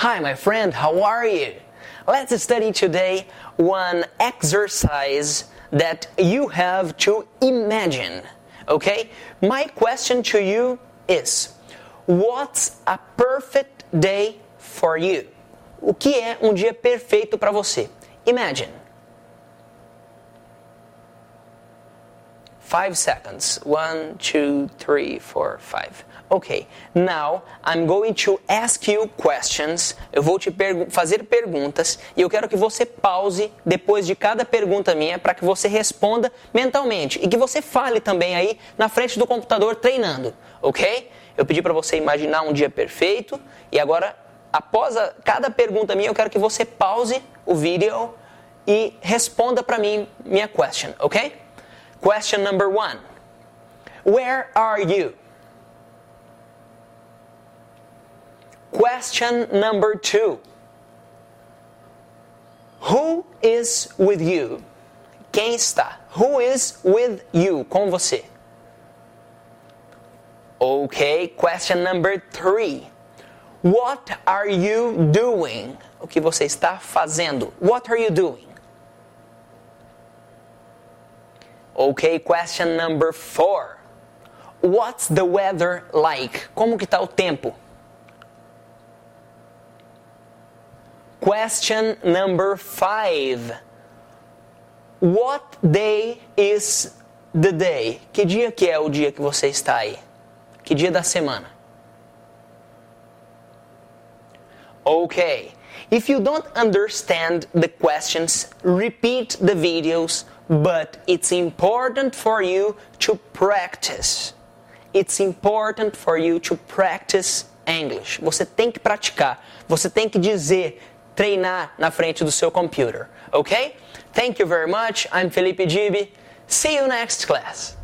Hi, my friend, how are you? Let's study today one exercise that you have to imagine. Okay? My question to you is What's a perfect day for you? O que é um dia perfeito para você? Imagine. Five seconds. One, two, three, four, five. Ok, now I'm going to ask you questions. Eu vou te pergu fazer perguntas e eu quero que você pause depois de cada pergunta minha para que você responda mentalmente e que você fale também aí na frente do computador treinando, ok? Eu pedi para você imaginar um dia perfeito e agora, após a, cada pergunta minha, eu quero que você pause o vídeo e responda para mim minha question, ok? Question number one: Where are you? Question number two Who is with you? Quem está? Who is with you? Com você. Okay, question number three. What are you doing? O que você está fazendo? What are you doing? Okay, question number four. What's the weather like? Como que está o tempo? Question number five. What day is the day? Que dia que é o dia que você está aí? Que dia da semana? Okay. If you don't understand the questions, repeat the videos, but it's important for you to practice. It's important for you to practice English. Você tem que praticar. Você tem que dizer treinar na frente do seu computer, ok? Thank you very much. I'm Felipe Gibi. See you next class.